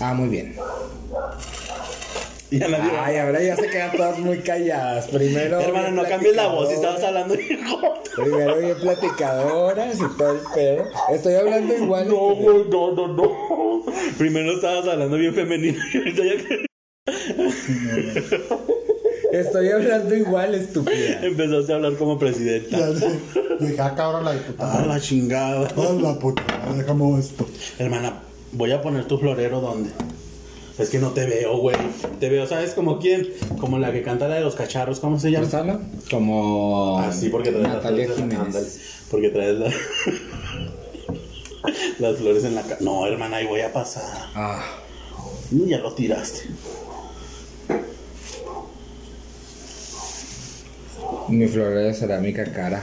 Ah, muy bien. Ya va. Ay, ahora ya se quedan todas muy calladas. Primero. Hermana, no cambies la voz si estabas hablando hijo. Primero bien platicadoras y todo el pedo. Estoy hablando igual. No, güey, no, no, no. Primero estabas hablando bien femenino y ahorita ya que Estoy hablando igual, estúpida. empezaste a hablar como presidenta. Ya sé. Dije, ah, cabrón, la Ah, diputada. la chingada. Ah, la puta, déjame esto. Hermana, voy a poner tu florero donde. Es que no te veo, güey. Te veo, ¿sabes como quién? Como la que canta la de los cacharros, ¿cómo se llama? ¿Rosana? Como. Ah, sí, porque traes Natalia las flores en- ándale, Jiménez. Porque traes la- las flores en la cara. No, hermana, ahí voy a pasar. Ah. Ya lo tiraste. Mi florero de cerámica cara.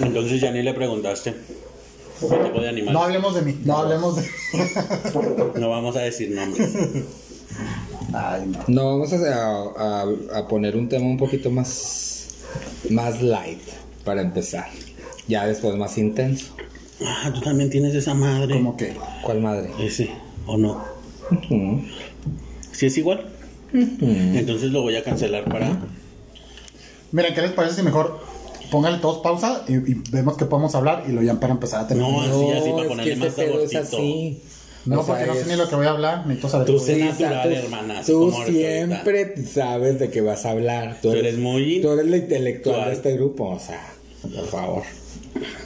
Entonces ya ni le preguntaste. ¿Qué tipo de animal? No hablemos de mí, no hablemos de. No vamos a decir nombres. Ay, no. No, vamos a, a- a poner un tema un poquito más. Más light para empezar. Ya después más intenso. Ah, tú también tienes esa madre. ¿Cómo que? ¿Cuál madre? Ese, ¿o no? Ujú. ¿Sí es igual? Entonces lo voy a cancelar para. Miren, ¿qué les parece si mejor pónganle todos pausa y, y vemos que podemos hablar y lo llaman para empezar a terminar? No, así, así, para es ponerle que más este saborcito. así. No, O sea, porque no sé ni lo que voy a hablar, necesito saber. Tú sé natural, tú- hermana, así Tú siempre sabes de qué vas a hablar. Tú eres muy Tú eres la intelectual de este grupo, o sea, por favor.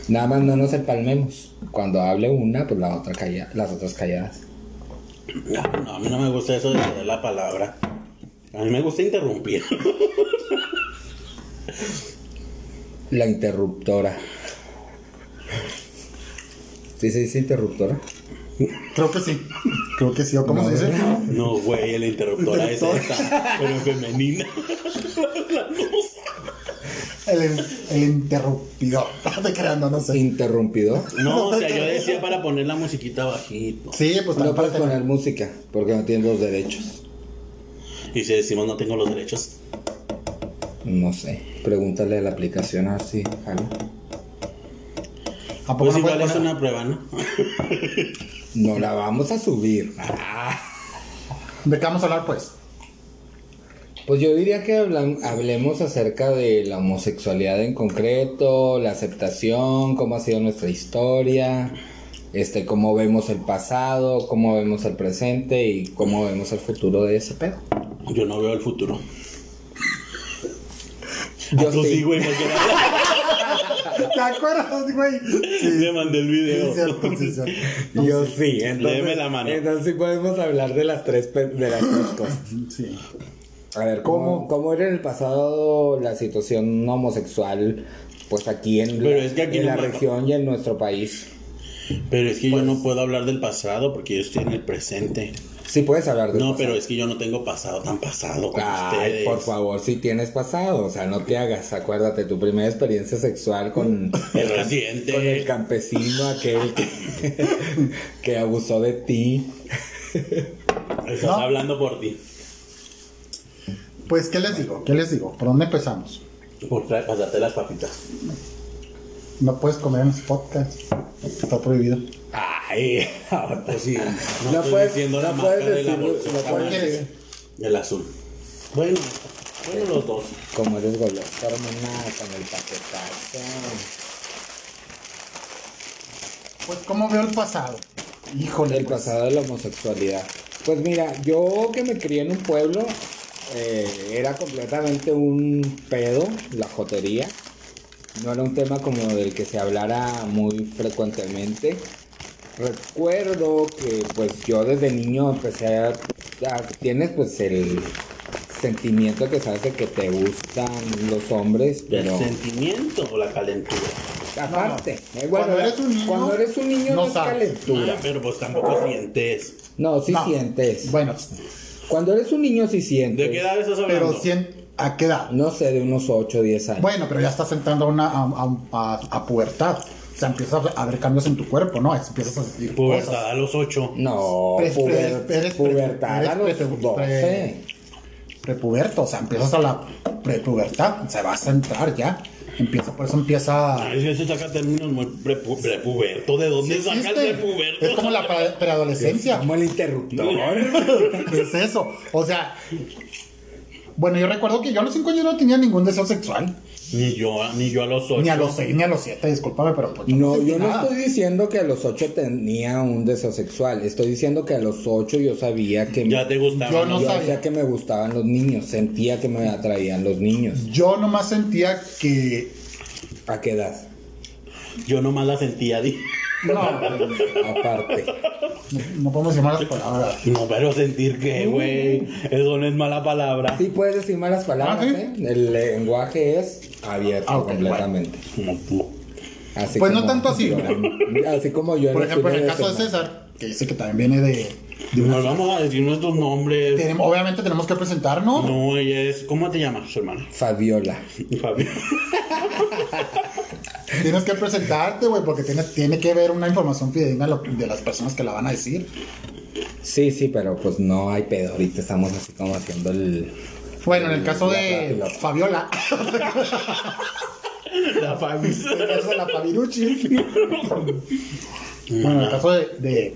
Nada más no nos empalmemos. Cuando hable una, pues la otra calla, las otras calladas. No, no, a mí no me gusta eso de la palabra. A mí me gusta interrumpir. La interruptora. ¿Sí se dice interruptora? Creo que sí. Creo que sí. ¿O cómo No, se dice? No, güey, la interruptora es esta, pero femenina. El, el interrumpidor. Te creando, no sé. ¿Interrumpido? No, o sea, yo decía para poner la musiquita bajito. Sí, pues No también para puedes tener. poner música porque no tienes los derechos. Y si decimos no tengo los derechos. No sé. Pregúntale a la aplicación a ver si jala. ¿A poco Pues no igual es una prueba, ¿no? No la vamos a subir. Ah. ¿De qué vamos a hablar, pues? Pues yo diría que hablemos acerca de la homosexualidad en concreto, la aceptación, cómo ha sido nuestra historia, este, cómo vemos el pasado, cómo vemos el presente y cómo vemos el futuro de ese pedo. Yo no veo el futuro. Yo Ah, tú sí. güey, porque ¿Te acuerdas, güey? Sí. le mandé el video. cierto, sí. Yo sí, entonces, Léeme la mano. entonces sí podemos hablar de las tres, de las tres cosas. Sí. A ver, ¿cómo, ¿cómo era en el pasado la situación homosexual? Pues aquí en, Pero la, es que aquí en no la me- región y en nuestro país. Pero es que yo no puedo hablar del pasado porque yo estoy en el presente. Sí puedes hablar de No, pero es que yo no tengo pasado tan pasado como Ay, ustedes. por favor, si tienes pasado, o sea, no te hagas, acuérdate, tu primera experiencia sexual con reciente. con el campesino aquel que, que abusó de ti. Estás No. hablando por ti. Pues, ¿qué les digo? ¿Qué les digo? ¿Por dónde empezamos? Por pasarte las papitas. No puedes comer en los podcasts. Está prohibido. Ay, Pues sí, no, puedes- diciendo no marca puedes de la decirlo, bolsa. no puedes decir. El azul. Bueno, bueno los dos. como eres golosa, hermana, con el paquetazo. Pues, ¿cómo veo el pasado? Híjole. El pues, pasado de la homosexualidad. Pues mira, yo que me crié en un pueblo, eh, era completamente un pedo, la jotería. No era un tema como del que se hablara muy frecuentemente. Recuerdo que pues yo desde niño empecé a... a- tienes pues el sentimiento que sabes de que te gustan los hombres, pero... ¿El sentimiento o la calentura? Aparte, eh, Cuando bueno, eres un niño, cuando eres un niño no no, es sabes. calentura. Ah, pero pues tampoco sientes. No, sí No. sientes. Bueno, Cuando eres un niño sí sientes. ¿De qué edad estás hablando? pero cien- ¿a qué edad? No sé, de unos 8 o 10 años. Bueno, pero ya estás entrando a, una, a, a- a pubertad. O sea, empiezas a ver cambios en tu cuerpo, ¿no? Empiezas a sentir Pubertad cosas. a los ocho. No, Pre- pre- puber- eres pre- pubertad eres a los pre- 12. Prepuberto, o sea, empiezas a la prepubertad. O sea, vas a entrar ya. Empieza, por eso empieza. Ay, ese saca términos muy prepu- prepuberto. ¿De dónde Sí sacas existe. prepuberto? Es como la pre- preadolescencia. Como el interruptor. es eso. O sea, bueno, yo recuerdo que yo a los 5 años no tenía ningún deseo sexual. Ni yo, ni yo a los ocho. Ni a los 6, ni a los 7, discúlpame, pero pues No, sentí yo no estoy diciendo que a los 8 tenía un deseo sexual. Estoy diciendo que a los 8 yo sabía que Ya te gustaba. Yo no yo sabía. sabía que me gustaban los niños, sentía que me atraían los niños. Yo nomás sentía que. ¿A qué edad? Yo nomás la sentía. di- No, Aparte. no podemos llamar las palabras. No, pero sentir que, güey. Eso no es mala palabra. Sí puedes decir malas palabras, Ah, ¿sí? ¿eh? El lenguaje es abierto Ah, completamente. Como tú. Así Pues no tanto así. yo así como yo en Por ejemplo, en el caso de. César, que dice que también viene de. de una- Nos vamos a decir nuestros nombres. Tenemos- obviamente tenemos que presentarnos. No, ella es. ¿Cómo te llamas, su hermana? Fabiola. Fabio. Tienes que presentarte, güey, porque tiene, tiene que ver una información fidedigna de las personas que la van a decir. Sí, sí, pero pues no hay pedo. Ahorita estamos así como haciendo el. Bueno, en el caso La de. Fabiola, La Fabi. en el caso de la Fabirucci. bueno, en el caso de, de-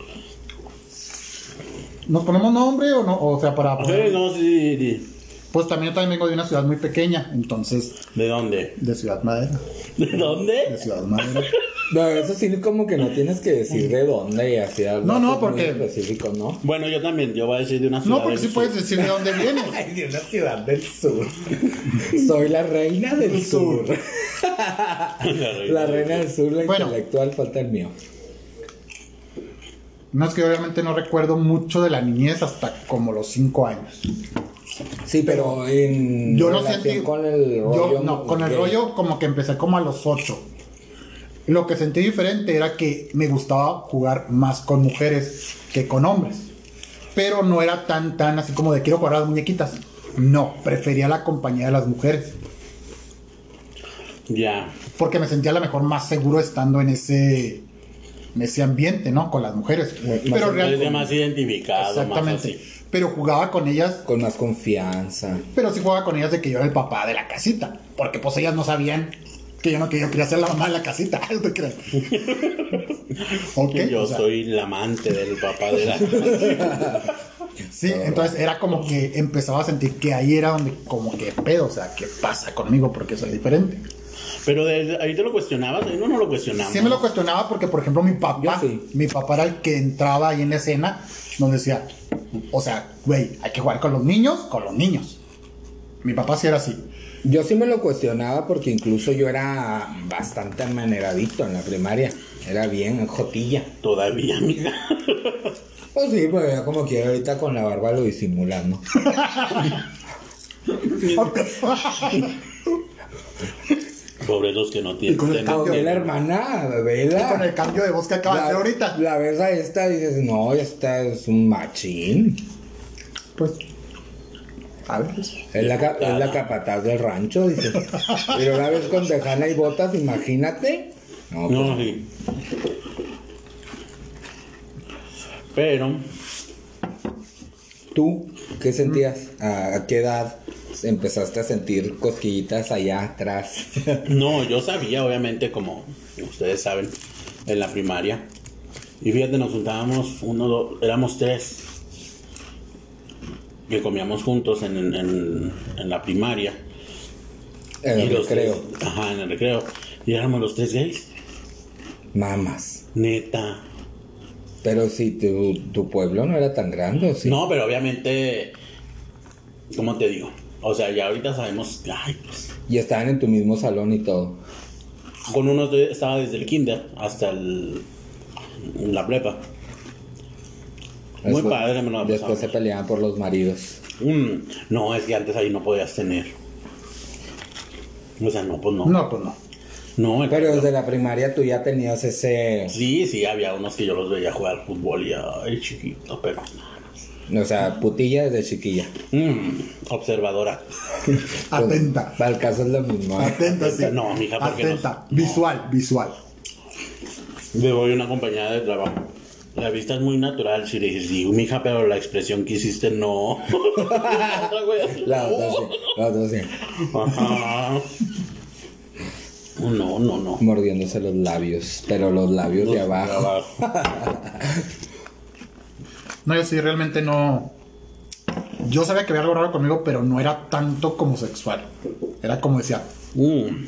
¿Nos ponemos nombre o no? O sea, para. Sí, no, sí, sí. Pues también yo también vengo de una ciudad muy pequeña, entonces, ¿De dónde? de Ciudad Madera. ¿De De dónde? Ciudad Madera. No, eso sí, como que no tienes que decir de dónde y así. algo No, no, muy porque- específico, ¿no? Bueno, yo también. Yo voy a decir de una ciudad. No, porque del sí puedes decir de dónde vienes. Ay, de una ciudad del sur. Soy la reina del sur. La reina del sur, la Bueno. intelectual, falta el mío. No es que obviamente no recuerdo mucho de la niñez hasta como los 5 años. Sí, pero en Yo no relación sentí. con el yo- rollo. no, con el rollo como que empecé como a los 8. Lo que sentí diferente era que me gustaba jugar más con mujeres que con hombres. Pero no era tan, tan así como de quiero jugar a las muñequitas. No, prefería la compañía de las mujeres. Ya. Porque me sentía a lo mejor más seguro estando en ese, en ese ambiente, ¿no? Con las mujeres. Pero realmente. más identificado, más Exactamente. así. Pero jugaba con ellas Con más confianza. Pero sí jugaba con ellas de que yo era el papá de la casita. Porque pues ellas no sabían que yo no que yo quería ser la mamá de la casita. ¿No te crees? Que yo o sea, soy la amante del papá de la. Sí, entonces era como que empezaba a sentir que ahí era donde como que pedo, o sea, ¿qué pasa conmigo? Porque soy diferente. Pero de, ahí te lo cuestionabas, ahí no, no lo cuestionamos. Sí me lo cuestionaba porque, por ejemplo, mi papá, sí. mi papá era el que entraba ahí en la escena donde decía, o sea, güey, hay que jugar con los niños, con los niños. Mi papá sí era así. Yo sí me lo cuestionaba porque incluso yo era bastante maneradito en la primaria. Era bien jotilla. Todavía, amiga. Pues sí, pues ya como quiera ahorita con la barba lo disimulan, ¿no? Pobres los que no Y con el tienen. cambio. También la hermana, Y vela. con el cambio de voz que acaba de hacer ahorita. La ves a esta y dices, no, esta es un machín. Pues, a ver. pues. Es la, es la capataz del rancho, dices. Pero la ves con tejana y botas, imagínate. No, pues, No, sí. Pero, ¿Tú qué sentías? ¿A, a qué edad empezaste a sentir cosquillitas allá atrás? no, yo sabía, obviamente, como ustedes saben, en la primaria. Y fíjate, nos juntábamos, uno, dos, éramos tres. Que comíamos juntos en, en, en la primaria. En el Y los recreo. tres- ajá, en el recreo. Y éramos los tres gays. Mamas. Neta. Pero si tu, tu pueblo no era tan grande, ¿o sí? No, pero obviamente, ¿cómo te digo? O sea, ya ahorita sabemos, ay, pues, Y estaban en tu mismo salón y todo. con uno de- estaba desde el kinder hasta el, la prepa. Muy padre, me lo Después se peleaban por los maridos. Mm, no, es que antes ahí no podías tener. O sea, no, pues no. No, pues no. No, el- Pero desde la primaria tú ya tenías ese... Sí, sí, había unos que yo los veía jugar fútbol y ay, chiquito, pero. O sea, putilla desde chiquilla. Mm, observadora. Atenta. Para el caso es lo mismo. ¿eh? Atenta, sí. No, mija, ¿por qué no? Atenta. Visual, visual. Me voy a una compañía de trabajo. La vista es muy natural, si le dices, sí, mija, pero la expresión que hiciste no. La otra sí, la otra sí. Ajá. No, no, no. mordiéndose los labios, pero los labios de abajo. No, yo sí, realmente no. Yo sabía que había algo raro conmigo, pero no era tanto como sexual. Era como decía, Mm.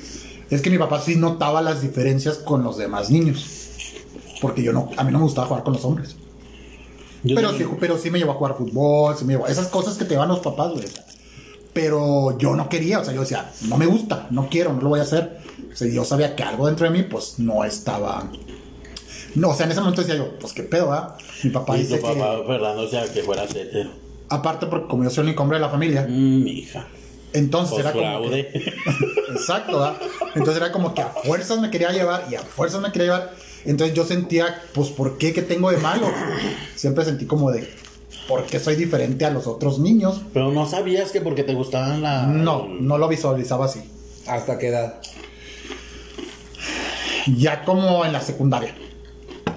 es que mi papá sí notaba las diferencias con los demás niños. Porque yo no, a mí no me gustaba jugar con los hombres. Yo Pero sí, pero sí me llevó a jugar fútbol, sí me llevó, esas cosas que te van los papás, güey. Pero yo no quería, o sea, yo decía, no me gusta, no quiero, no lo voy a hacer. O sea, yo sabía que algo dentro de mí, pues no estaba. No, o sea, en ese momento decía yo, pues qué pedo, ¿ah? Mi papá Y dice tu que. papá, Fernando, o sea, que fuera hetero. Aparte, porque como yo soy el único hombre de la familia, Mm, mi hija. entonces Pues era como. fraude. que- exacto, ¿verdad? Entonces era como que a fuerzas me quería llevar y a fuerzas me quería llevar. Entonces yo sentía, pues, ¿por qué? ¿Qué tengo de malo? Siempre sentí como de, ¿por qué soy diferente a los otros niños? Pero no sabías que porque te gustaban la. No, no lo visualizaba así. ¿Hasta qué edad? Ya como en la secundaria.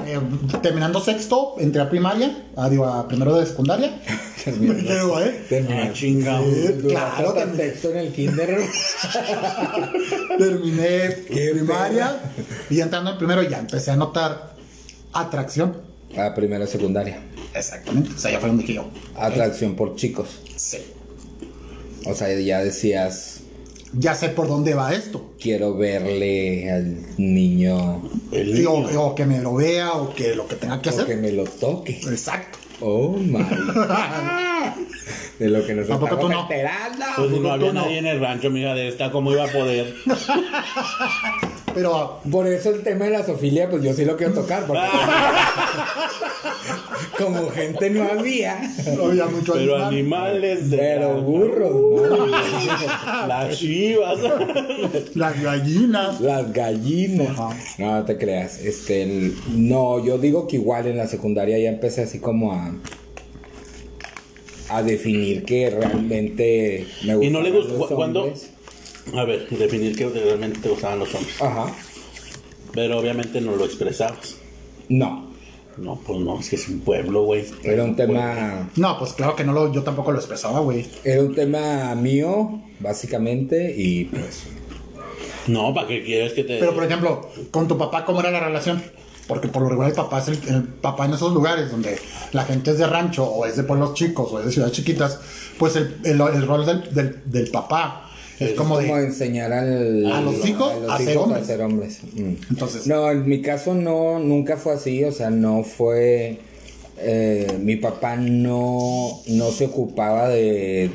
Eh, terminando sexto, entré a primaria, a, digo, a primero de secundaria. Pero, ¿eh? Terminé. Ah, chinga. Eh, Duraste claro, terminé. sexto en el kinder. Terminé Qué primaria y entrando en primero ya empecé a notar atracción. A primera secundaria. Exactamente. O sea, ya fue donde yo. Atracción por chicos. Sí. O sea, ya decías, Ya sé por dónde va esto. quiero verle al niño El o, niño. o que me lo vea o que lo que tenga que o que hacer. me lo toque. Exacto. Oh my. De lo que nos ¿A poco estamos tú no? enterando. Pues si ¿Cómo no había nadie en el rancho, mija, de esta, ¿cómo iba a poder? Pero Por eso el tema de la sofilia, pues yo sí lo quiero tocar. Porque como gente no había. no había mucho Pero animal. animales de. Pero burros, ¿no? Las chivas. Las gallinas. Las gallinas. Ajá. No, no te creas. Este, el- no, yo digo que igual en la secundaria ya empecé así como a a definir que realmente me Y no le gustaban gustó. A ver, definir que realmente te gustaban los hombres. Ajá. Pero obviamente no lo expresabas. No, No, pues no, es que es un pueblo, güey. era un tema No, pues claro que no lo, yo tampoco lo expresaba, güey. era un tema mío básicamente y pues No, ¿para qué quieres que te.? Pero por ejemplo, con tu papá, ¿cómo era la relación? Porque por lo regular el papá es el, el papá en esos lugares donde la gente es de rancho o es de pueblos chicos o es de ciudades chiquitas, pues el, el- el rol del, del- del papá es Es como como de... enseñar al- ¿A los hijos a ser hombres? a ser hombres. Mm. Entonces, No, en mi caso no, nunca fue así, o sea, no fue, eh, mi papá no, no se ocupaba de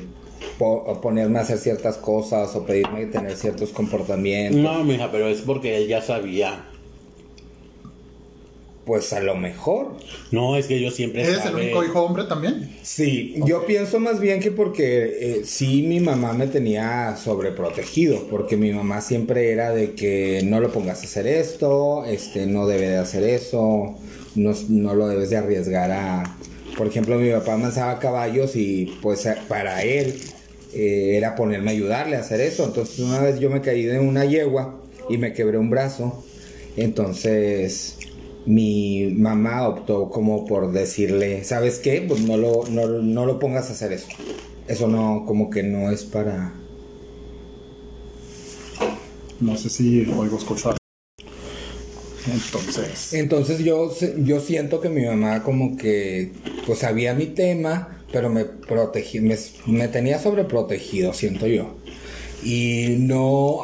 po- ponerme a hacer ciertas cosas o pedirme tener ciertos comportamientos, No, mija, pero es porque él ya sabía. Pues a lo mejor. No, es que yo siempre ¿eres el único hijo hombre también? Sí, yo pienso más bien que porque eh, sí mi mamá me tenía sobreprotegido, porque mi mamá siempre era de que no lo pongas a hacer esto, este no debe de hacer eso, no, no lo debes de arriesgar a... Por ejemplo, mi papá avanzaba caballos y pues eh, para él eh, era ponerme a ayudarle a hacer eso. Entonces una vez yo me caí de una yegua y me quebré un brazo. Entonces mi mamá optó como por decirle, ¿sabes qué? Pues no lo, no, no lo pongas a hacer eso. Eso no, como que no es para... No sé si oigo escuchar. Entonces, Entonces yo, yo siento que mi mamá como que pues sabía mi tema, pero me protegí, me, me tenía sobreprotegido, siento yo. Y no,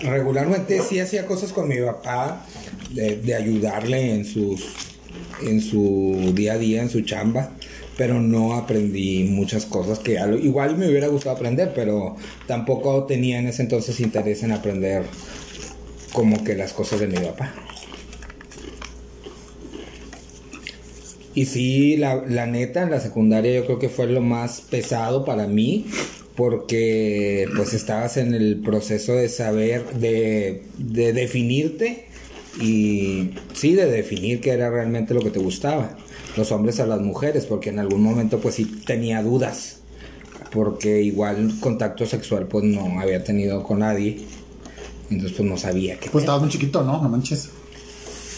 regularmente sí hacía cosas con mi papá de, ayudarle en sus, en su día a día, en su chamba, pero no aprendí muchas cosas que igual me hubiera gustado aprender, pero tampoco tenía en ese entonces interés en aprender como que las cosas de mi papá. Y sí, la, la neta, la secundaria yo creo que fue lo más pesado para mí, porque pues estabas en el proceso de saber, de, de definirte y sí, de definir qué era realmente lo que te gustaba, los hombres a las mujeres, porque en algún momento pues sí tenía dudas, porque igual contacto sexual pues no había tenido con nadie, entonces pues no sabía qué pues estabas muy chiquito, ¿no? No manches.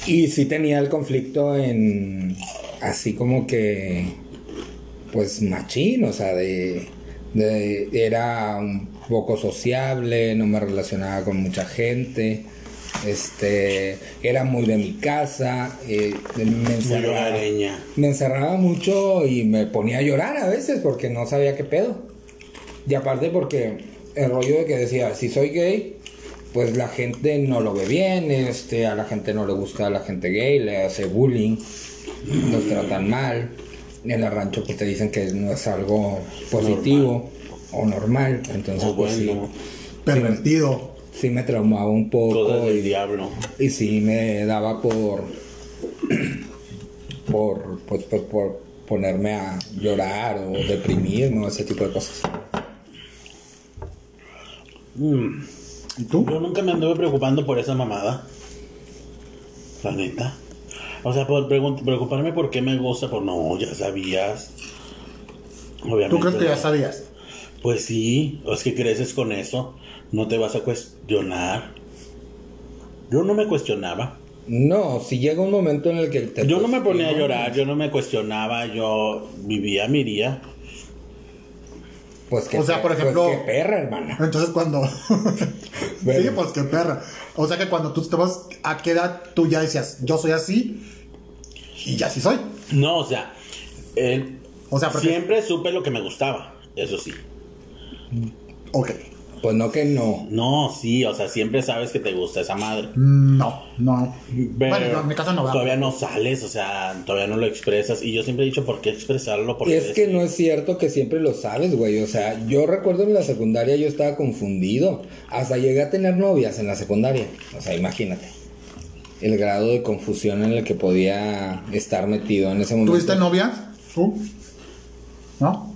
y sí tenía el conflicto en así como que pues machín, o sea, de, de- era un poco sociable, no me relacionaba con mucha gente, Este, era muy de mi casa, eh, me, encerraba, me encerraba mucho y me ponía a llorar a veces porque no sabía qué pedo. Y aparte porque el rollo de que decía, si soy gay, pues la gente no lo ve bien, este, a la gente no le gusta a la gente gay, le hace bullying, los tratan mal. En el rancho pues te dicen que no es algo positivo o normal, entonces pues sí, Pervertido. sí me traumaba un poco del y, diablo. y sí me daba por por pues, pues, por ponerme a llorar o deprimirme o ese tipo de cosas. Mm. ¿Y tú? Yo nunca me anduve preocupando por esa mamada. La neta. O sea, por preocuparme por qué me gusta, pues no, ya sabías. Obviamente. ¿Tú crees que ya sabías? Pues sí, o es que creces con eso, no te vas a cuestionar. Yo no me cuestionaba. No, si llega un momento en el que te Yo no me ponía a llorar, yo no me cuestionaba, yo vivía mi día. Pues que O sea, por pues ejemplo- qué perra, hermana. Entonces cuando... Bueno. Sí, pues qué perra. O sea que cuando tú estabas a qué edad tú ya decías, yo soy así y ya sí soy. No, o sea, él- O sea, porque- siempre supe lo que me gustaba, eso sí. Ok. Pues no que no. No, sí, o sea, siempre sabes que te gusta esa madre. No, no. Pero bueno, no, en mi caso no. ¿verdad? Todavía no sales, o sea, todavía no lo expresas. Y yo siempre he dicho, ¿por qué expresarlo? Porque Es que no es cierto que siempre lo sabes, güey. O sea, yo recuerdo en la secundaria yo estaba confundido. Hasta llegué a tener novias en la secundaria. O sea, imagínate. El grado de confusión en el que podía estar metido en ese momento. ¿Tuviste novias? ¿Tú? ¿No?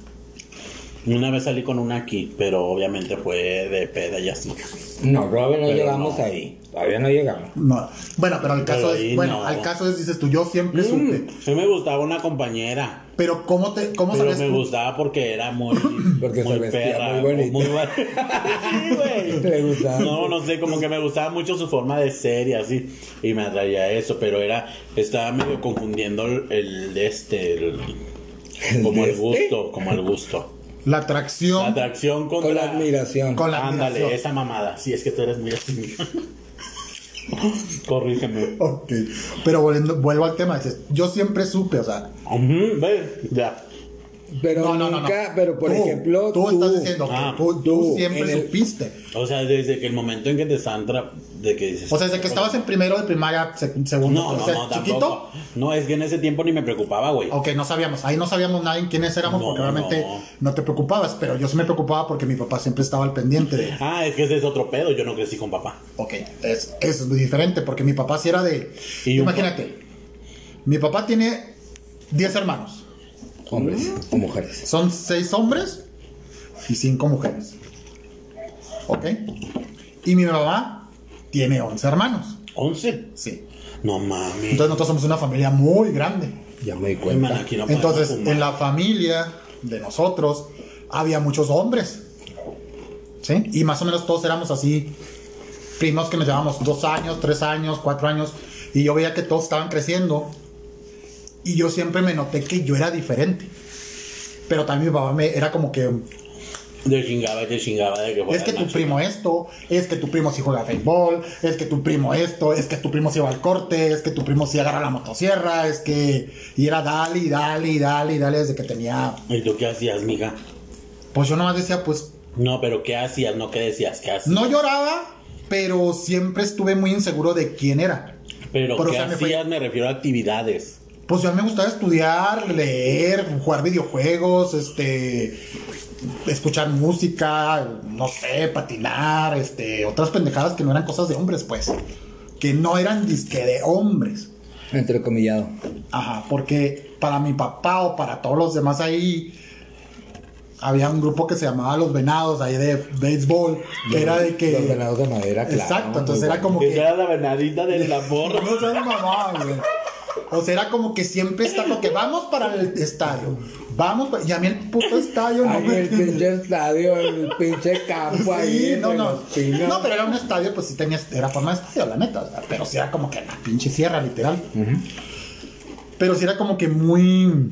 Una vez salí con una aquí, pero obviamente fue de peda y así. No, todavía no Pero llegamos no. ahí. Todavía no llegamos. No. Bueno, pero al caso Pero es, bueno, no. al caso es, dices tú, yo siempre supe. Mm, a mí me gustaba una compañera. Pero ¿cómo te, cómo Pero sabes me tú? gustaba porque era muy, Porque se muy vestía perra, muy bonita. muy Sí, güey. Le gustaba. No, no sé, como que me gustaba mucho su forma de ser y así. Y me atraía eso, pero era, estaba medio confundiendo el, el de este, el- como el este? gusto, como el gusto. La La atracción atracción contra... Con la admiración. con la Ándale, admiración. esa mamada. Sí, es que tú eres muy así. Corrígeme. Ok. Pero volviendo, vuelvo al tema, dices, yo siempre supe, o sea, Ujú, ve, ya. Pero no, no, no, no. nunca, pero por Tú, ejemplo, tú, estás diciendo que Ah, tú, tú tú, siempre el- supiste. O sea, desde que el momento en que te están de que dices... O sea, desde que estabas en primero de primaria, segundo, No, no, no, chiquito. tampoco. No, es que en ese tiempo ni me preocupaba, güey. Ok, no sabíamos, ahí no sabíamos nadie quiénes éramos No, porque realmente no. no. te preocupabas, pero yo sí me preocupaba porque mi papá siempre estaba al pendiente de, Ah, es que ese es otro pedo. Yo no crecí con papá. ok, es, es muy diferente porque mi papá sí era de, Y imagínate, mi papá tiene 10 hermanos, hombres o mujeres. son 6 hombres y 5 mujeres, ok, y mi mamá tiene 11 hermanos, ¿11? sí, No mames. entonces nosotros somos una familia muy grande. Ya me di cuenta. man, aquí no Entonces, fumar. en la familia de nosotros había muchos hombres. ¿Sí? Y más o menos todos éramos así, primos que nos llevábamos dos años, tres años, cuatro años. Y yo veía que todos estaban creciendo. Y yo siempre me noté que yo era diferente. Pero también mi papá me era como que De chingaba, que chingaba de que fuera es que tu primo esto, es que tu primo sí juega fútbol, es que tu primo esto, es que tu primo sí va al corte, es que tu primo sí agarra la motosierra, es que... Y era dale y dale y dale y dale desde que tenía... ¿Y tú qué hacías, mija? Pues yo nomás decía, pues No, pero ¿qué hacías? No, ¿qué decías? ¿Qué hacías? no lloraba, pero siempre estuve muy inseguro de quién era. Pero Pero, o ¿qué sea, me fue- hacías? Me refiero a actividades. Pues yo a mí me gustaba estudiar, leer, jugar videojuegos, este, escuchar música, no sé, patinar, este, otras pendejadas que no eran cosas de hombres, pues, que no eran disque de hombres. Entrecomillado. Ajá, porque para mi papá o para todos los demás ahí había un grupo que se llamaba Los Venados ahí de béisbol, que era de que Los venados de madera, claro. Exacto, entonces era bueno. como que Era la venadita de la porra. no seas mamá, güey. O sea, era como que siempre está lo que vamos para el estadio. Vamos, y a mí el puto estadio no Ay, me el pinche estadio, el pinche campo ahí. No, no. No, pero era un estadio, pues sí tenía, era forma de estadio, la neta. o sea, pero sí era como que la pinche sierra, literal. Pero sí era como que muy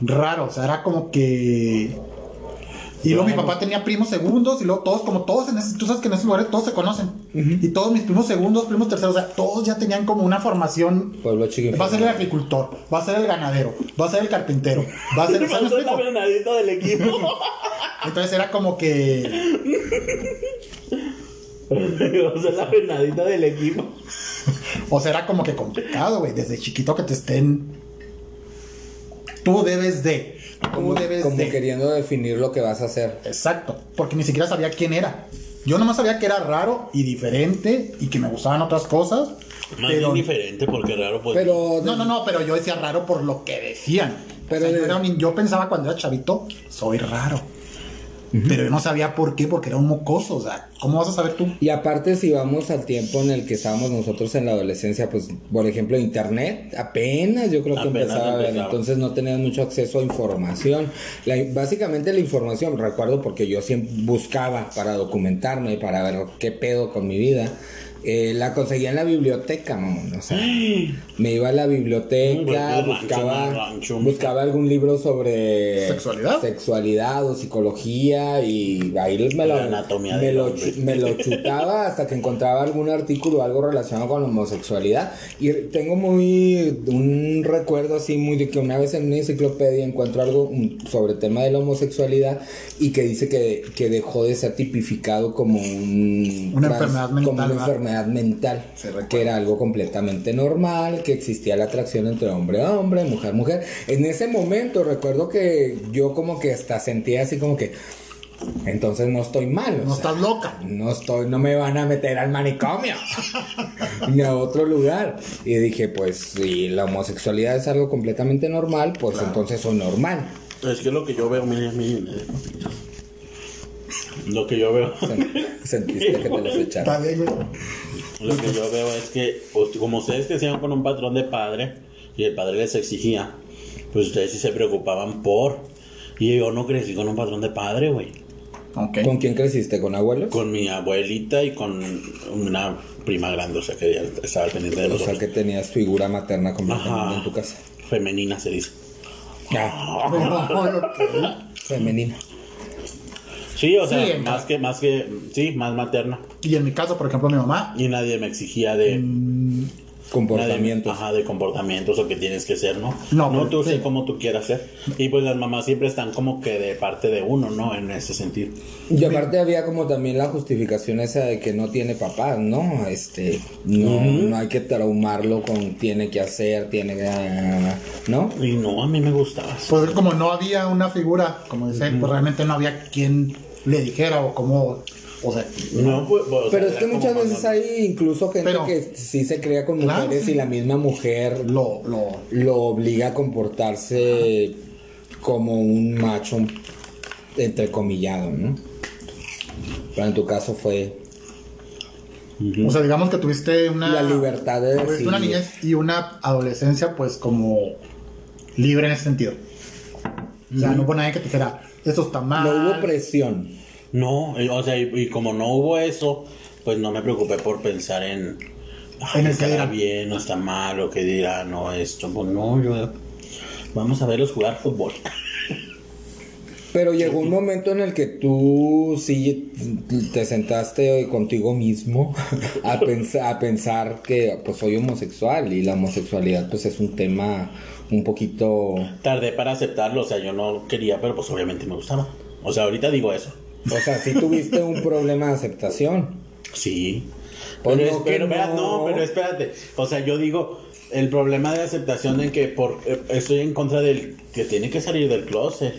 raro. O sea, era como que. Y luego mi papá tenía primos segundos y luego todos, como todos en ese, tú sabes que en esos lugares todos se conocen. Y todos mis primos segundos, primos terceros, o sea, todos ya tenían como una formación. Pueblo chico. Va a ser el agricultor, va a ser el ganadero, va a ser el carpintero, va a ser... venadita del equipo. Entonces era como que... o sea, la venadita del equipo. O sea, era como que complicado, güey. Desde chiquito que te estén. Tú debes de. Tú Como, debes como de. queriendo definir lo que vas a hacer. Exacto. Porque ni siquiera sabía quién era. Yo nomás sabía que era raro y diferente y que me gustaban otras cosas. Más pero. bien diferente, porque raro, pues. Pero. No, no, no, pero yo decía raro por lo que decían. Pero Pero yo, de- era un- yo pensaba cuando era chavito, soy raro. Pero yo no sabía por qué, porque era un mocoso. O sea, ¿cómo vas a saber tú? Y aparte, si vamos al tiempo en el que estábamos nosotros en la adolescencia, pues, por ejemplo, internet, apenas yo creo que Apenas empezaba a ver, entonces no tenías mucho acceso a información. La- básicamente la información, recuerdo porque yo siempre buscaba para documentarme, para ver qué pedo con mi vida. Eh, la conseguía en la biblioteca, mamón. O sea, me iba a la biblioteca, buscaba, rancho. buscaba algún libro sobre ¿Sexualidad? sexualidad o psicología y ahí me lo, anatomía me lo, me chutaba hasta que encontraba algún artículo o algo relacionado con la homosexualidad. Y tengo muy un recuerdo así muy de que una vez en una enciclopedia encuentro algo mm, sobre el tema de la homosexualidad y que dice que, que dejó de ser tipificado como un Una enfermedad mental, como una ¿verdad? Enfermedad mental, que era algo completamente normal, que existía la atracción entre hombre a hombre, mujer a mujer. En ese momento recuerdo que yo como que hasta sentía así como que entonces no estoy mal. No sea, estás loca. no estoy, no me van a meter al manicomio ni a otro lugar. Y dije, pues si la homosexualidad es algo completamente normal, pues entonces soy normal. Es que lo que yo veo, miren, miren. Lo que yo veo. Sentiste que te los Está echaron. bien, güey. Lo que yo veo es que, pues, como ustedes crecieron con un patrón de padre y el padre les exigía, pues ustedes sí se preocupaban por. Y yo no crecí con un patrón de padre, güey. ¿Con quién creciste? ¿Con abuelos? Con mi abuelita y con una prima grande, o sea que ya estaba pendiente de O nosotros. sea que tenías figura materna completamente Ajá. en tu casa. Femenina se dice. Femenina. Sí, o sea, Sí, más que, más que, sí, más materna. Y en mi caso, por ejemplo, mi mamá, Y nadie me exigía de Comportamientos. Nadie- ajá, de comportamientos o que tienes que ser, ¿no? No, no tú sé sí. cómo tú quieras ser. Y pues las mamás siempre están como que de parte de uno, ¿no? En ese sentido. Y aparte había como también la justificación esa de que no tiene papás, ¿no? Este, no, no hay que traumarlo con tiene que hacer, tiene que... ¿No? Y no, a mí me gustaba. pues como no había una figura, como dice, pues realmente no había quien le dijera o cómo, o sea, No, pues, o sea, Pero es que muchas veces hay incluso gente Pero- que sí se cría con Claro, mujeres sí. y la misma mujer lo, lo, lo obliga a comportarse como un macho entrecomillado, ¿no? Pero en tu caso fue o sea, digamos que tuviste una la libertad de tuviste una niñez y una adolescencia pues como libre en ese sentido. O sea, no hubo nadie que te dijera, eso está mal. No hubo presión. No, y- o sea, y, y como no hubo eso, pues no me preocupé por pensar en. Ay, En el estará bien, no está mal, o que dirá, no, esto. Pues no, yo. Vamos a verlos jugar fútbol. Pero llegó un momento en el que tú sí te sentaste contigo mismo a pensar, a pensar que pues soy homosexual y la homosexualidad pues es un tema un poquito... Tardé para aceptarlo, o sea, yo no quería, pero pues obviamente me gustaba. O sea, ahorita digo eso. O sea, sí tuviste un problema de aceptación. Sí. Pues pero, no pero, espera- no. no, pero espérate. O sea, yo digo, el problema de aceptación en que por, eh, estoy en contra del que tiene que salir del closet.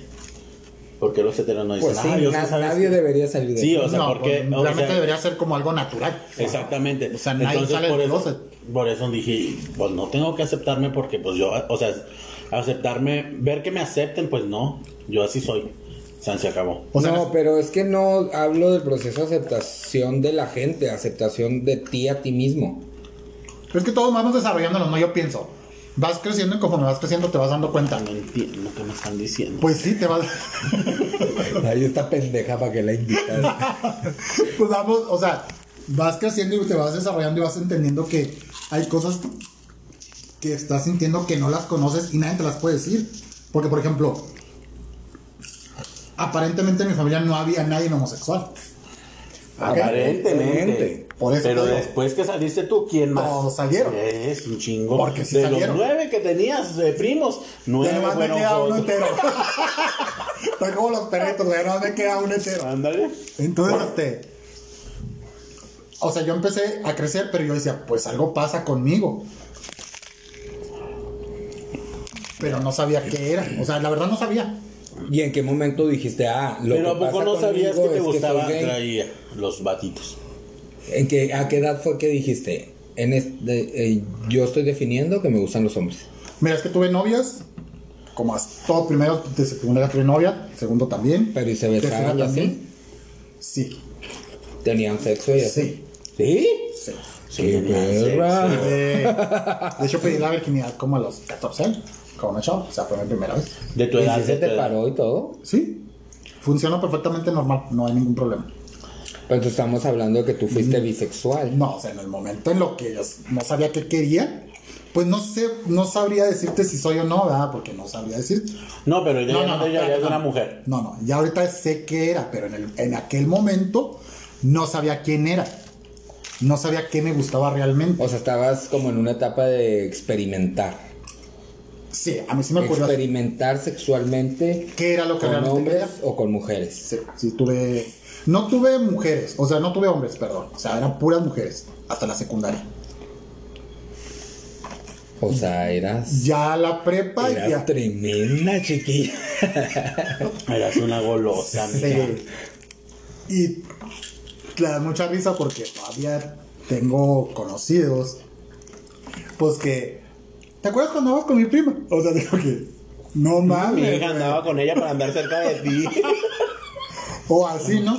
Porque los heteros no dicen, Pues sí, "Ah, yo na- sí sabes nadie que-". debería salir de Sí, aquí. o sea, no, porque. pues, o realmente sea, debería ser como algo natural. Exactamente. O sea, nadie sale por del eso, closet. Por eso dije, pues no tengo que aceptarme porque pues yo, o sea, aceptarme, ver que me acepten, pues no, yo así soy. Se acabó. O sea, no, pero es que no hablo del proceso de aceptación de la gente, aceptación de ti a ti mismo. es que todos vamos desarrollándonos, ¿no? Yo pienso, vas creciendo y conforme vas creciendo te vas dando cuenta. No entiendo lo que me están diciendo. Pues sí, te vas... Ahí está pendeja para que la invitas. pues vamos, o sea, vas creciendo y te vas desarrollando y vas entendiendo que hay cosas que estás sintiendo que no las conoces y nadie te las puede decir. Porque, por ejemplo, aparentemente en mi familia no había nadie homosexual. Aparentemente. Por eso Pero después que saliste tú, ¿quién más? Todos salieron. Es un chingo. Porque sí de salieron. los nueve que tenías de primos, nueve nomás me queda uno entero. Estoy como los perritos, ya nomás me queda uno entero. Ándale. Entonces, este. O sea, yo empecé a crecer, pero yo decía, pues algo pasa conmigo. Pero no sabía qué era. O sea, la verdad no sabía. ¿Y en qué momento dijiste, ah, lo Pero que ¿a poco no sabías que te gustaban gay"? traía los batitos? ¿En qué, ¿A qué edad fue que dijiste? En este, eh, yo estoy definiendo que me gustan los hombres. Mira, es que tuve novias. Como hasta todo primero, desde primera tuve novia. Segundo también. Pero ¿y se besaban así? también. Sí. ¿Tenían sexo y así? Sí. ¿Sí? Sí. Sí, ¡Qué perra! sexo. De, de hecho, pedí la virginidad como a los 14 años. Con una chava. O sea, fue mi primera vez. De tu ¿Y edad. si se de tu te edad. paró y todo? Sí. Funciona perfectamente normal. No hay ningún problema. Pues estamos hablando de que tú fuiste bisexual. No, o sea, en el momento en lo que yo no sabía qué quería, pues no sé, no sabría decirte si soy o no, ¿verdad? Porque no sabría decir. No, pero ya No, no, no, ya espérate, es una no. mujer. No, no, ya ahorita sé qué era, pero en, el- en aquel momento no sabía quién era. No sabía qué me gustaba realmente. O sea, estabas como en una etapa de experimentar. Sí, a mí sí me ocurrió. Experimentar sexualmente ¿Qué era lo que con realmente hombres quería? o con mujeres. Sí, sí, tuve. No tuve mujeres, o sea, no tuve hombres, perdón. O sea, eran puras mujeres, hasta la secundaria. O sea, eras, Ya la prepa, eras ya. tremenda chiquilla. Eras una golosa. Sí. Y le da mucha risa porque todavía tengo conocidos. Pues que. ¿Te acuerdas cuando andabas con mi prima? O sea, digo que. No Mi mames. hija güey. andaba con ella para andar cerca de ti. O así, ¿no?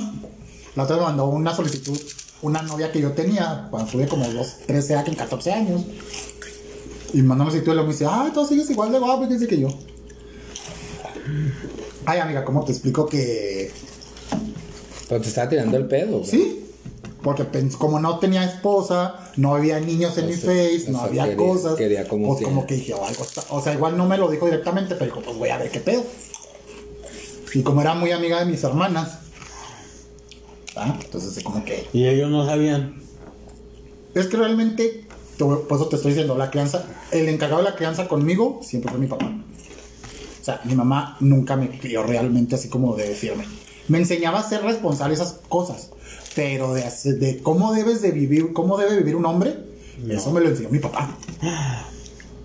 La otra me mandó una solicitud, una novia que yo tenía cuando tuve como los 13 años, 14 años. Y mandó una solicitud y luego me dice, ah, tú sigues igual de guapo que que yo. Ay, amiga, ¿cómo te explico que Pero te estaba tirando el pedo. güey. Sí, porque como no tenía esposa, no había niños en O mi sea, face, no sea, había quería- cosas. quería como pues que- como que dije, "Oh, algo está-". O sea, igual no me lo dijo directamente, pero dijo, pues voy a ver qué pedo. Y como era muy amiga de mis hermanas, ¿ah? entonces como que... Y ellos no sabían. Es que realmente, por eso te estoy diciendo, la crianza, el encargado de la crianza conmigo siempre fue mi papá. O sea, mi mamá nunca me crió realmente así como de decirme. Me enseñaba a ser responsable de esas cosas, pero de, de cómo debes de vivir, cómo debe vivir un hombre, eso me lo enseñó mi papá.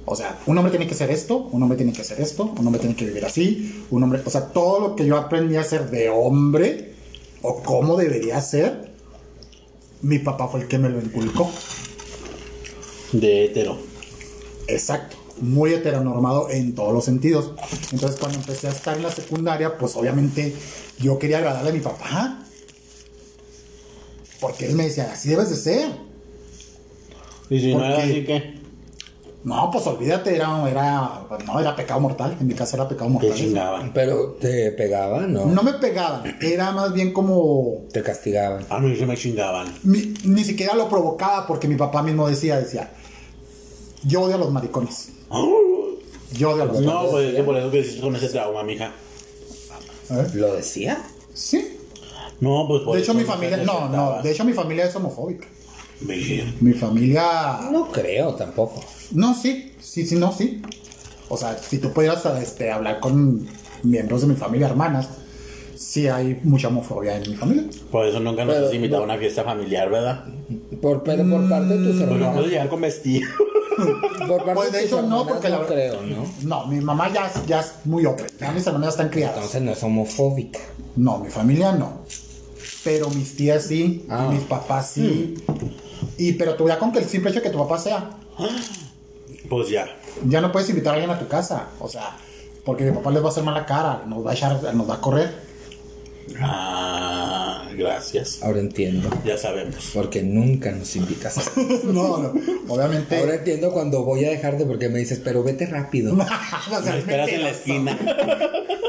O sea, un hombre tiene que hacer esto, un hombre tiene que hacer esto, un hombre tiene que vivir así, un hombre, o sea, todo lo que yo aprendí a hacer de hombre o cómo debería ser, mi papá fue el que me lo inculcó. De hetero. Exacto. Muy heteronormado en todos los sentidos. Entonces, cuando empecé a estar en la secundaria, pues obviamente yo quería agradarle a mi papá. Porque él me decía, así debes de ser. Y si no ¿Por era qué? así que. No, pues olvídate, era, era, no, era pecado mortal. En mi casa era pecado Te mortal. chingaban. Pero te pegaban, ¿no? No me pegaban, era más bien como. Te castigaban. A mí se me chingaban. Ni, ni siquiera lo provocaba porque mi papá mismo decía, decía, yo odio a los maricones. Yo a los No, pues es que por eso que hiciste con ese trauma, mija. ¿Lo decía? Sí. No, pues por De hecho, eso mi familia, no, no, de hecho mi familia es homofóbica. Virgen. Mi familia, No creo tampoco. no, sí, sí, sí, no, sí. O sea, si tú pudieras este, hablar con miembros de mi familia, hermanas, sí hay mucha homofobia en mi familia. Por eso nunca nos Pero, has invitado no. a una fiesta familiar, ¿verdad? Por, pero por parte de tus Porque no hermanas. puedes llegar con vestido. Por parte Pues de hecho no, porque la no creo, ¿no? No, mi mamá ya, es- ya es muy open, ya mis hermanas están criadas. Entonces no es homofóbica. No, mi familia no. Pero mis tías sí, Ah. y mis papás sí. Y pero tú ya con que el simple hecho de que tu papá sea, Pues ya. ya no puedes invitar a alguien a tu casa. O sea, porque mi papá les va a hacer mala cara, nos va a echar, nos va a correr. Ah, gracias. Ahora entiendo. Ya sabemos. Porque nunca nos invitas. No, no. Obviamente. Ahora entiendo cuando voy a dejarte porque me dices, pero vete rápido. No Me esperas en la esquina.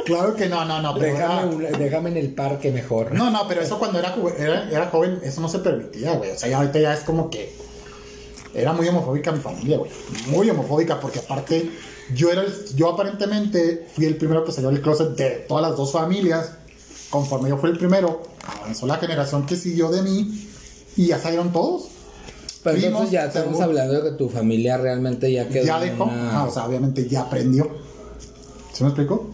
Claro que no, no, no. Pero Déjame, era- un- déjame en el parque mejor. No, no, pero eso cuando era, ju- era, era joven, eso no se permitía, güey. O sea, ya ahorita ya es como que. Era muy homofóbica mi familia, güey. Muy homofóbica, porque aparte, yo era el- yo aparentemente fui el primero que salió del closet de todas las dos familias. Conforme yo fui el primero, avanzó la generación que siguió de mí y ya salieron todos. Pero Primos, entonces ya estamos hablando de que tu familia realmente ya quedó. Ya dejó, una- ajá, o sea, obviamente ya aprendió. ¿Se me explicó?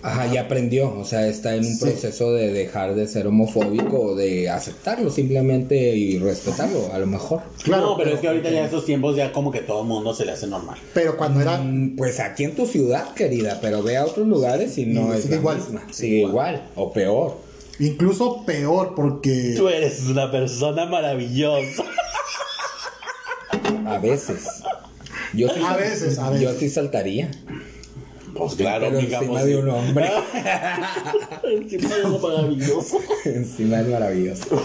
Ajá, ya aprendió, o sea, está en un Sí. proceso de dejar de ser homofóbico o de aceptarlo simplemente y respetarlo, a lo mejor. no, pero es que ahorita ya estos tiempos ya como que todo el mundo se le hace normal. Pero cuando era. Mm, Pues aquí en tu ciudad, querida, pero ve a otros lugares y no Y es sigue la igual. misma. Sigue igual, o peor. Incluso peor porque. Tú eres una persona maravillosa. A veces. Yo sí A veces, a Yo veces. sí saltaría. Pues claro, Pero digamos. encima de un hombre. Encima de uno maravilloso. Encima es maravilloso.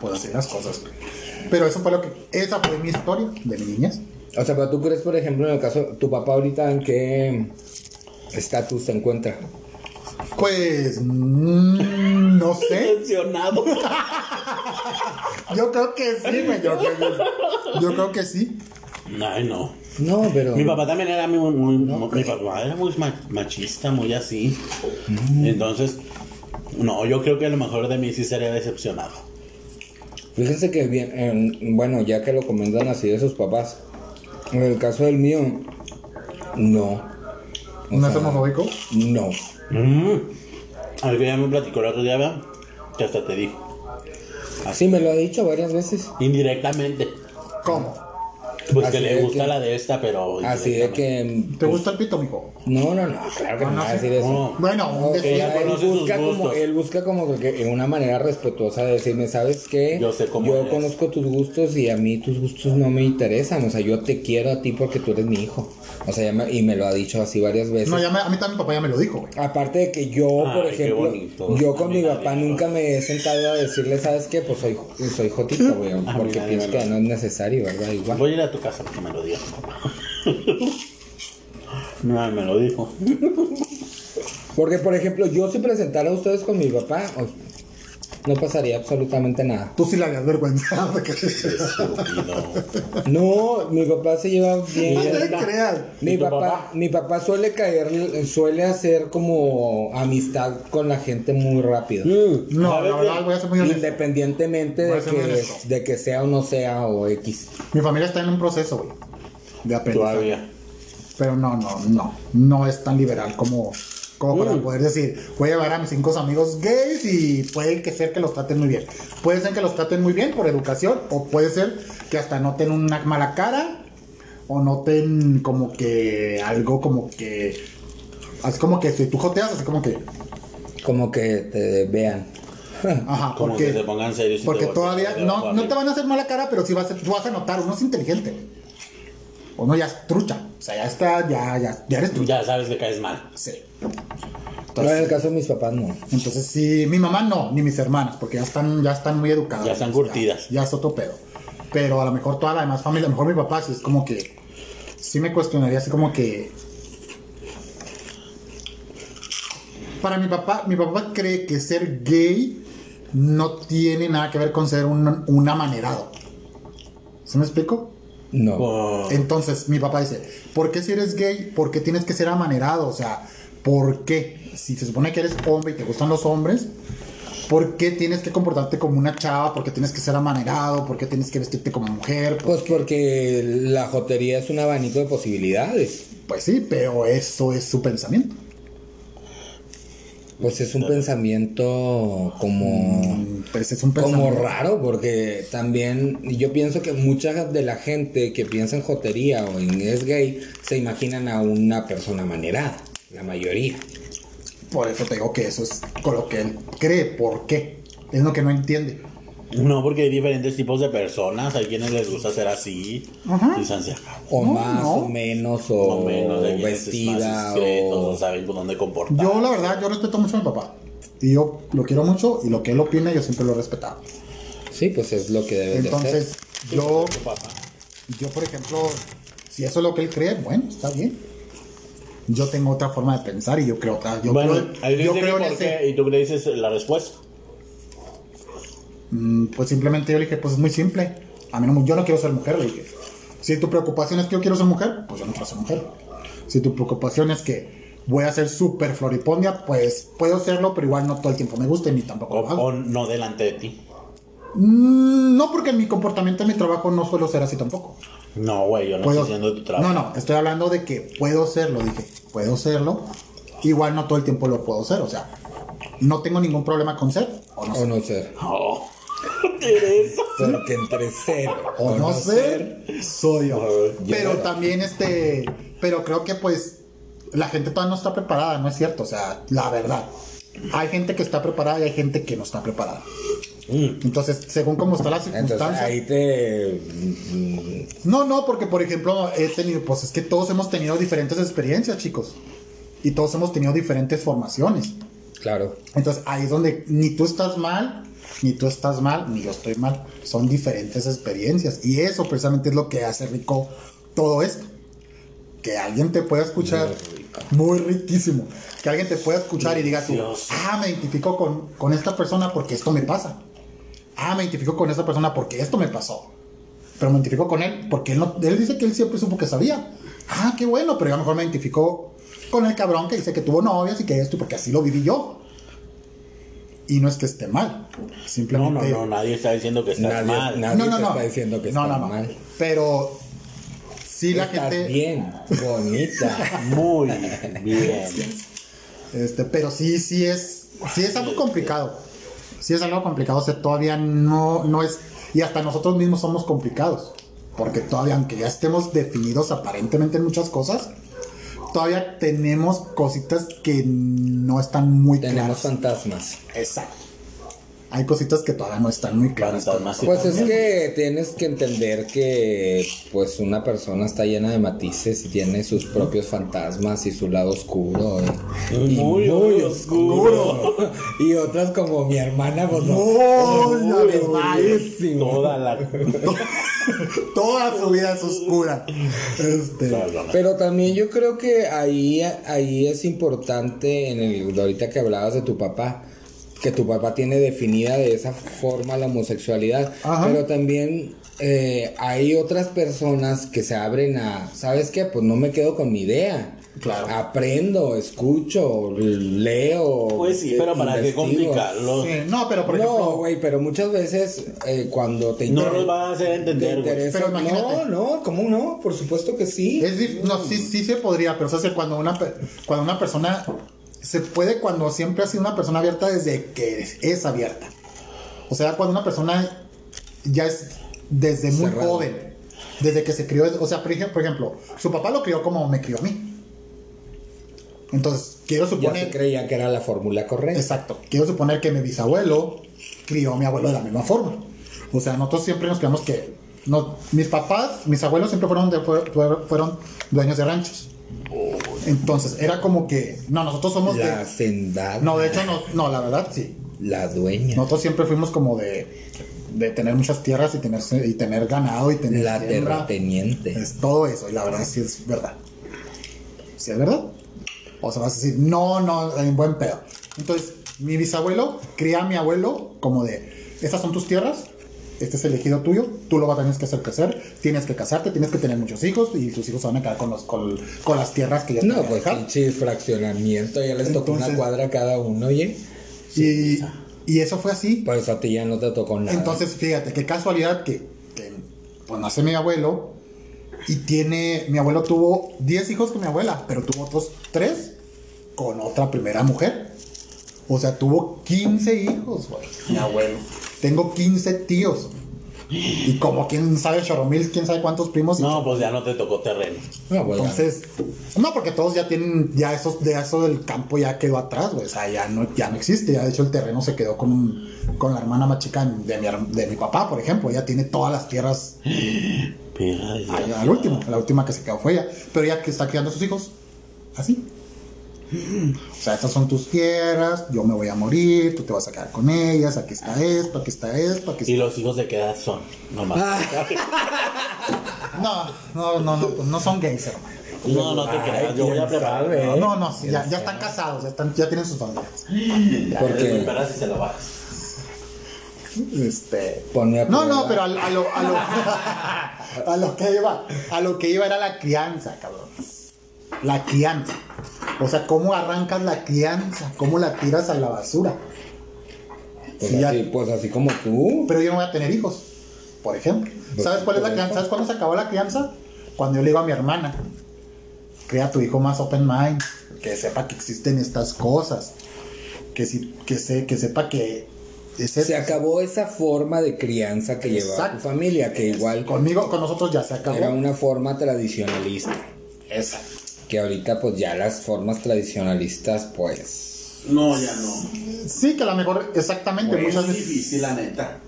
Puedo hacer las cosas. Pero eso fue lo que. Esa fue mi historia de mi niñez. O sea, pero tú crees, por ejemplo, en el caso, tu papá ahorita en qué estatus se encuentra. Pues. mm, no sé. Decepcionado. Yo creo que sí, güey. Yo, creo- yo creo que sí. Ay, no. No, pero. Mi papá también era muy, muy- mi papá era muy ma- machista, muy así. Entonces, no, yo creo que a lo mejor de mí sí sería decepcionado. Fíjense que bien, en- bueno, ya que lo comentan así de sus papás, en el caso del mío, no. O ¿No es sea, homofóbico? No. Mm. Algo ya me platicó el otro día, ¿verdad? Que hasta te dijo. Así me lo ha dicho varias veces. Indirectamente. ¿Cómo? Pues Así que le gusta que- la de esta, pero. Así de que. ¿Te gusta el pito, mijo? No, no, no, claro que no, No, no me va a sé. decir eso. No. Bueno, él busca como, él busca como que en una manera respetuosa de decirme, ¿sabes qué? Yo sé cómo Yo eres". conozco tus gustos y a mí tus gustos no me interesan. O sea, yo te quiero a ti porque tú eres mi hijo. O sea, ya me- y me lo ha dicho así varias veces. No, ya me- a mí también mi papá ya me lo dijo, güey. Aparte de que yo, por Ay, ejemplo, yo con mi papá nunca me he sentado a decirle, ¿sabes qué? Pues soy, soy jotito, güey. Porque pienso que no es necesario, ¿verdad? Igual. Voy a ir a tu casa porque me lo dijo. No, me lo dijo. Porque, por ejemplo, yo si presentara a ustedes con mi papá, no pasaría absolutamente nada. Tú sí le harías vergüenza. No, mi papá se lleva bien. No te creas. Mi ¿Y tu papá, papá? mi papá suele caer, suele hacer como amistad con la gente muy rápido. No, ¿Sabes la verdad, voy a ser muy honesto. Independientemente de que, de que sea o no sea o X. Mi familia está en un proceso, güey. De aprendizaje. Todavía. Pero no, no, no. No es tan liberal como, como para Mm. poder decir, voy a llevar a mis cinco amigos gays y puede que ser que los traten muy bien. Puede ser que los traten muy bien por educación, o puede ser que hasta noten una mala cara, o noten como que algo como que. Así como que si tú joteas, así como que. Como que te vean. Ajá, Como porque. que se pongan serios. Porque te todavía no, no te van a hacer mala cara, pero sí vas a, tú vas a notar, uno es inteligente. Uno ya es trucha. O sea, ya está, ya, ya, ya eres trucha. Ya sabes que caes mal. Sí. No, en Entonces, el caso de mis papás no. entonces sí, mi mamá no, ni mis hermanas, porque ya están, ya están muy educadas. Ya están curtidas. Ya, es otro pedo. Pero a lo mejor toda la demás familia, a lo mejor mi papá sí es como que. Sí me cuestionaría así como que. Para mi papá, mi papá cree que ser gay no tiene nada que ver con ser un, un amanerado. ¿Se me explico? No. Oh, Entonces mi papá dice, ¿por qué si eres gay? ¿Por qué tienes que ser amanerado? O sea, ¿por qué? Si se supone que eres hombre y te gustan los hombres, ¿por qué tienes que comportarte como una chava? ¿Por qué tienes que ser amanerado? ¿Por qué tienes que vestirte como mujer? Pues porque la jotería es un abanico de posibilidades. Pues sí, pero eso es su pensamiento. Pues es un pensamiento como... Pues es un Como pensamiento. raro, porque también yo pienso que mucha de la gente que piensa en jotería o en es gay se imaginan a una persona manerada, la mayoría. Por eso te digo que eso es con lo que él cree. ¿Por qué? Es lo que no entiende. No, porque hay diferentes tipos de personas. Hay quienes les gusta ser así. Ajá. Y se. O No, más no. o menos, o, O menos, hay vestida, más discretos, o... o saben por dónde comportar. Yo, la verdad, yo respeto mucho a mi papá. Y yo lo quiero mucho y lo que él opina yo siempre lo he respetado. Sí, pues es lo que debe de ser. Entonces, yo, yo, por ejemplo, si eso es lo que él cree, bueno, está bien. Yo tengo otra forma de pensar y yo creo otra. Yo bueno, creo, ahí yo creo que en ese. y tú le dices la respuesta. Mm, Pues simplemente yo le dije, pues es muy simple. A mí no, yo no quiero ser mujer, le dije. Si tu preocupación es que yo quiero ser mujer, pues yo no quiero ser mujer. Si tu preocupación es que voy a ser súper floripondia, pues puedo serlo, pero igual no todo el tiempo me gusta ni tampoco O, lo hago. o no delante de ti. Mm, no, porque mi comportamiento en mi trabajo no suelo ser así tampoco. No, güey, yo no Puedo- estoy haciendo tu trabajo. No, no, estoy hablando de que puedo serlo, dije, puedo serlo. Igual no todo el tiempo lo puedo ser, o sea, no tengo ningún problema con ser o no O ser. no ser. Oh. Porque entre ser O no ser, soy yo. Pero también este, pero creo que pues la gente todavía no está preparada, no es cierto, o sea, la verdad. Hay gente que está preparada y hay gente que no está preparada. Mm. Entonces, según cómo está la Entonces circunstancia. ahí te. mm, No, no, porque por ejemplo, he tenido, pues es que todos hemos tenido diferentes experiencias, chicos. Y todos hemos tenido diferentes formaciones. Claro. Entonces, ahí es donde ni tú estás mal, ni tú estás mal, ni yo estoy mal. Son diferentes experiencias. Y eso precisamente es lo que hace rico todo esto. Que alguien te pueda escuchar. Muy riquísimo. Que alguien te pueda escuchar y diga tú, ah, me identifico con, con esta persona porque esto me pasa. Ah, me identifico con esta persona porque esto me pasó. Pero me identifico con él porque él, no, él dice que él siempre supo que sabía. Ah, qué bueno, pero a lo mejor me identifico con el cabrón que dice que tuvo novias y que esto, porque así lo viví yo. Y no es que esté mal. No, Simplemente. no, no, nadie está diciendo que estás Nadie- mal. nadie- No, no, te no. está diciendo que no, está no, no. mal. Pero sí la Estás gente. bien, bonita. Muy bien. Este, pero sí, sí es. Sí es algo complicado. Sí es algo complicado. O sea, todavía no, no es. Y hasta nosotros mismos somos complicados. Porque todavía, aunque ya estemos definidos aparentemente en muchas cosas, todavía tenemos cositas que no están muy Tenemos claras. fantasmas. Exacto. Hay cositas que todavía no están muy claras. Pues es que tienes que entender que pues una persona está llena de matices y tiene sus propios fantasmas y su lado oscuro. y- y Muy oscuro. y otras como mi hermana, pues no. Muy Muy. Toda la. Toda su vida es oscura. Este. Pero también yo creo que ahí, ahí es importante, en el, ahorita que hablabas de tu papá, que tu papá tiene definida de esa forma la homosexualidad, Ajá. pero también eh, hay otras personas que se abren a, ¿sabes qué? Pues no me quedo con mi idea. Claro. Aprendo, escucho, leo. Pues sí, pero ¿para qué complicarlo? sí, no, pero por no, ejemplo. güey, pero muchas veces eh, cuando te No nos van a hacer te entender, güey. interesa- Pero imagínate. No, no, ¿cómo no? Por supuesto que sí. Es no, sí, sí se podría, pero cuando una, cuando una persona se puede cuando siempre ha sido una persona abierta desde que es, es abierta. O sea, cuando una persona ya es desde muy Cerrado. joven, desde que se crió, o sea, por ejemplo, su papá lo crió como me crió a mí. Entonces, quiero Ya suponer, creía que era la fórmula correcta. exacto, quiero suponer que mi bisabuelo crió a mi abuelo de la misma forma. O sea, nosotros siempre nos creemos que no, mis papás, mis abuelos siempre fueron, de- fueron dueños de ranchos. Entonces, era como que, no, nosotros somos La de... hacendada. No, de hecho, no, no, la verdad, sí. La dueña. Nosotros siempre fuimos como de, de tener muchas tierras y tener, y tener ganado y tener la siembra. terrateniente. Es todo eso, y la verdad sí es verdad. ¿Sí es verdad? O sea, vas a decir, no, no, en buen pedo. Entonces, mi bisabuelo cría a mi abuelo como de, estas son tus tierras, este es el elegido tuyo, tú lo vas a tener que hacer crecer, tienes que casarte, tienes que tener muchos hijos y tus hijos se van a quedar con, los, con, con las tierras que ya No, pues dejar. pinche fraccionamiento, ya les tocó una cuadra a cada uno, oye. Y, y eso fue así. Por eso a ti ya no te tocó nada. Entonces, fíjate, qué casualidad que, que, pues nace mi abuelo y tiene, mi abuelo tuvo 10 hijos con mi abuela, pero tuvo otros 3 con otra primera mujer. O sea, tuvo 15 hijos, güey, mi abuelo. Tengo 15 tíos. Y como quién sabe, Choromil, quién sabe cuántos primos. No, pues ya no te tocó terreno. No, pues, entonces, no, porque todos ya tienen, ya esos, de eso del campo ya quedó atrás, güey. O sea, ya no, ya no existe. Ya de hecho el terreno se quedó con, con la hermana más chica de mi, de mi papá, por ejemplo. Ella tiene todas las tierras Pero, al, al último. La última que se quedó fue ella. Pero ella que está criando a sus hijos, así. O sea, estas son tus tierras, yo me voy a morir, tú te vas a quedar con ellas, aquí está esto, aquí está esto, aquí ¿Y los hijos de qué edad son? Nomás. No, no, no, no, no son gays, hermano. No, no te Ay, creas. Yo voy a preparar. sabe, No, ¿eh? no, no, sí, ya, ya están casados, ya, están, ya tienen sus familias. Porque- y se lo bajas. Este. Pone a No, prueba. no, pero a, a lo, a, lo, a lo que iba, a lo que iba era la crianza, cabrón. La crianza. O sea, ¿cómo arrancas la crianza? ¿Cómo la tiras a la basura? Pues, ya- así, pues así como tú. Pero yo no voy a tener hijos, por ejemplo. Pues, ¿Sabes cuál es la crianza? ¿Sabes cuándo se acabó la crianza? Cuando yo le digo a mi hermana, crea a tu hijo más open mind, que sepa que existen estas cosas, que, si, que, se, que sepa que ese- Se acabó esa forma de crianza que llevaba tu Exacto. familia, que igual conmigo, con nosotros ya se acabó. era una forma tradicionalista. Esa. Que ahorita pues ya las formas tradicionalistas pues... No, ya no. Sí, que a lo mejor, exactamente, Güey, muchas es veces. difícil, la neta.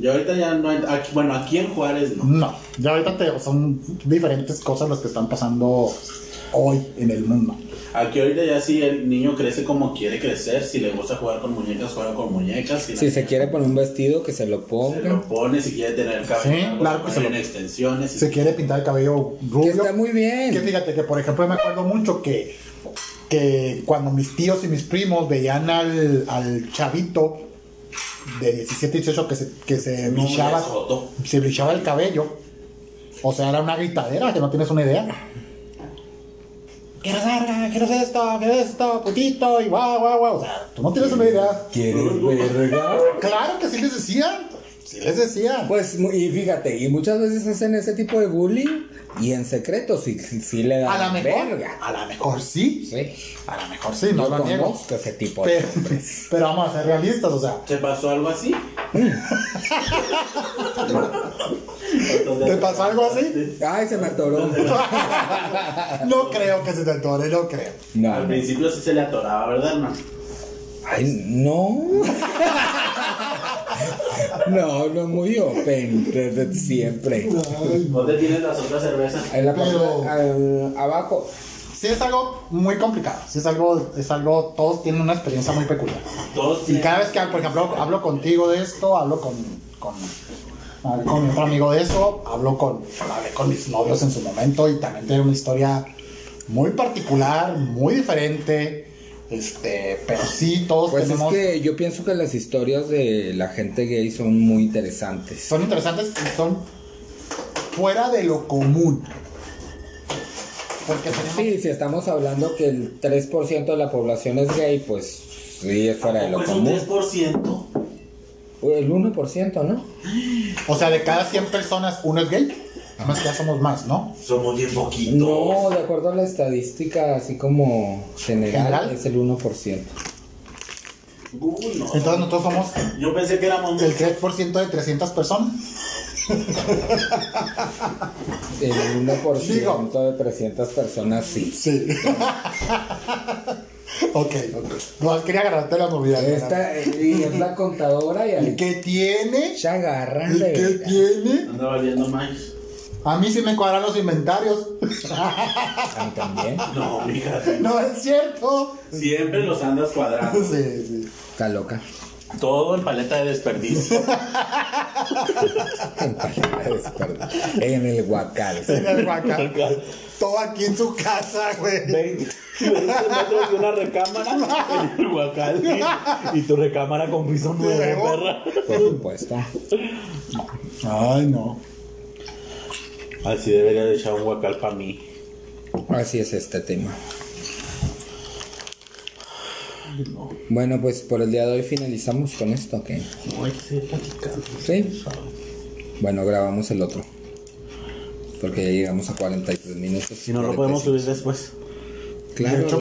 Y ahorita ya no hay. Aquí, bueno, aquí en Juárez no. No, ya ahorita te- son diferentes cosas las que están pasando hoy en el mundo. Aquí ahorita ya si el niño crece como quiere crecer, si le gusta jugar con muñecas, juega con muñecas. Si, Si se quiere poner un vestido, que se lo se ponga. lo pone, si quiere tener el cabello Sí, largo, claro se que se lo- en extensiones. Se quiere pintar el cabello Que rubio. está muy bien. Que fíjate que, por ejemplo, me acuerdo mucho que, que cuando mis tíos y mis primos veían al, al chavito de 17, 18 que se, que se No, joto. se blichaba el cabello, o sea, era una gritadera que no tienes una idea. Quiero verga, quiero esto, quiero esto, putito, y guau, guau, guau. O sea, tú no tienes una idea. ¿Quieres verga? Claro que sí les decían. Sí les decían. Pues, y fíjate, y muchas veces hacen ese tipo de bullying y en secreto sí, sí, sí le dan a la mejor. verga. A la mejor sí. Sí. A lo mejor sí, no Yo lo niego. conozco ese tipo de Pero, pero vamos a ser realistas, o sea, ¿Te pasó algo así? ¿te pasó algo así? Ay, se me atoró. No creo que se te atore, no creo. No, Al no. principio sí se le atoraba, ¿verdad, hermano? Ay, no. No, no muy open desde siempre. ¿Dónde tienes las otras cervezas? En la parte Pero- al- abajo. Sí es algo muy complicado, sí es algo, es algo, todos tienen una experiencia muy peculiar. Todos Y tienen- cada vez que, por ejemplo, hablo contigo de esto, hablo con, con mi otro amigo de eso, hablo con, hablé con mis novios en su momento y también tiene una historia muy particular, muy diferente, este, pero sí todos Pues tenemos, es que yo pienso que las historias de la gente gay son muy interesantes. son interesantes y son fuera de lo común. Porque tenemos... Sí, si estamos hablando que el 3% de la población es gay, pues sí es fuera de lo Tampoco es un común. 3%. El 1%, ¿no? O sea, de cada 100 personas, uno es gay. Además que ya somos más, ¿no? Somos bien poquitos. No, de acuerdo a la estadística, así como general, ¿General? es el 1%. Uy, no. Entonces nosotros somos Yo pensé que éramos el 3% de 300 personas. El 1% Digo. de 300 personas sí. Sí. ok, ok. No, quería agarrarte la movida. Esta y es la contadora y ¿Y ahí qué tiene? se agarran ¿Y qué tiene? Anda valiendo más. A mí sí me cuadran los inventarios. A mí también. No, mija. no es cierto. Siempre los andas cuadrando. Sí, sí. Está loca. Todo en paleta de desperdicio. En el guacal. En el guacal. Todo aquí en su casa, güey. 20 metros de una recámara en el huacal. Y, y tu recámara con piso nuevo, Nuevo. perra. Por supuesto. Ay, no. Así debería de echar un huacal para mí. Así es este tema. Bueno, pues por el día de hoy finalizamos con esto, ¿ok? No hay que seguir platicando. Sí. Bueno, grabamos el otro. Porque ya llegamos a 43 minutos. Si no lo podemos 45. subir después. Claro.